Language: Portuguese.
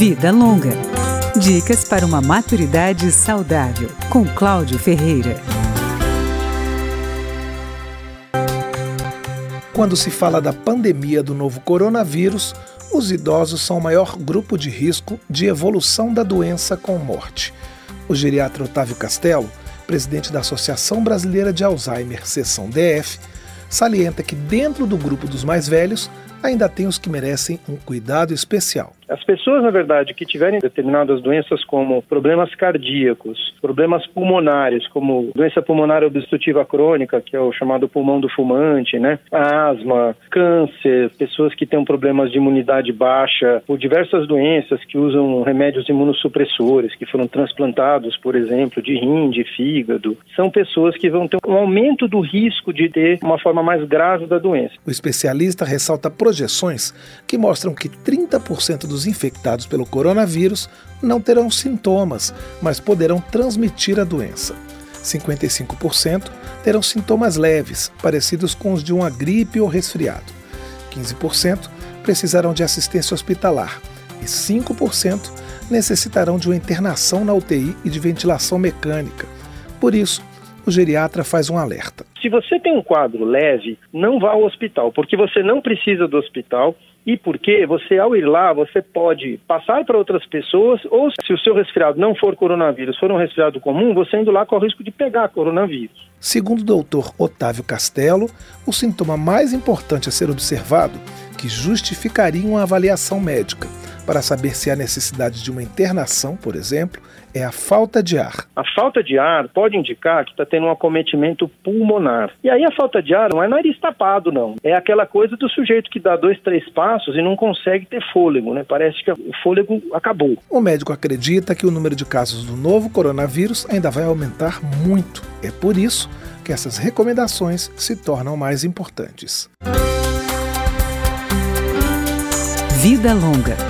Vida Longa. Dicas para uma maturidade saudável, com Cláudio Ferreira. Quando se fala da pandemia do novo coronavírus, os idosos são o maior grupo de risco de evolução da doença com morte. O geriatra Otávio Castelo, presidente da Associação Brasileira de Alzheimer, seção DF, salienta que dentro do grupo dos mais velhos ainda tem os que merecem um cuidado especial. As pessoas, na verdade, que tiverem determinadas doenças como problemas cardíacos, problemas pulmonares, como doença pulmonar obstrutiva crônica, que é o chamado pulmão do fumante, né? Asma, câncer, pessoas que têm problemas de imunidade baixa, ou diversas doenças que usam remédios imunossupressores, que foram transplantados, por exemplo, de rim, de fígado, são pessoas que vão ter um aumento do risco de ter uma forma mais grave da doença. O especialista ressalta projeções que mostram que 30% dos infectados pelo coronavírus não terão sintomas, mas poderão transmitir a doença. 55% terão sintomas leves, parecidos com os de uma gripe ou resfriado. 15% precisarão de assistência hospitalar e 5% necessitarão de uma internação na UTI e de ventilação mecânica. Por isso, o geriatra faz um alerta. Se você tem um quadro leve, não vá ao hospital, porque você não precisa do hospital e porque você, ao ir lá, você pode passar para outras pessoas, ou se o seu resfriado não for coronavírus, for um resfriado comum, você indo lá corre o risco de pegar coronavírus. Segundo o doutor Otávio Castelo, o sintoma mais importante a ser observado, que justificaria uma avaliação médica, para saber se há necessidade de uma internação, por exemplo, é a falta de ar. A falta de ar pode indicar que está tendo um acometimento pulmonar. E aí a falta de ar não é nariz tapado, não. É aquela coisa do sujeito que dá dois, três passos e não consegue ter fôlego, né? Parece que o fôlego acabou. O médico acredita que o número de casos do novo coronavírus ainda vai aumentar muito. É por isso que essas recomendações se tornam mais importantes. Vida Longa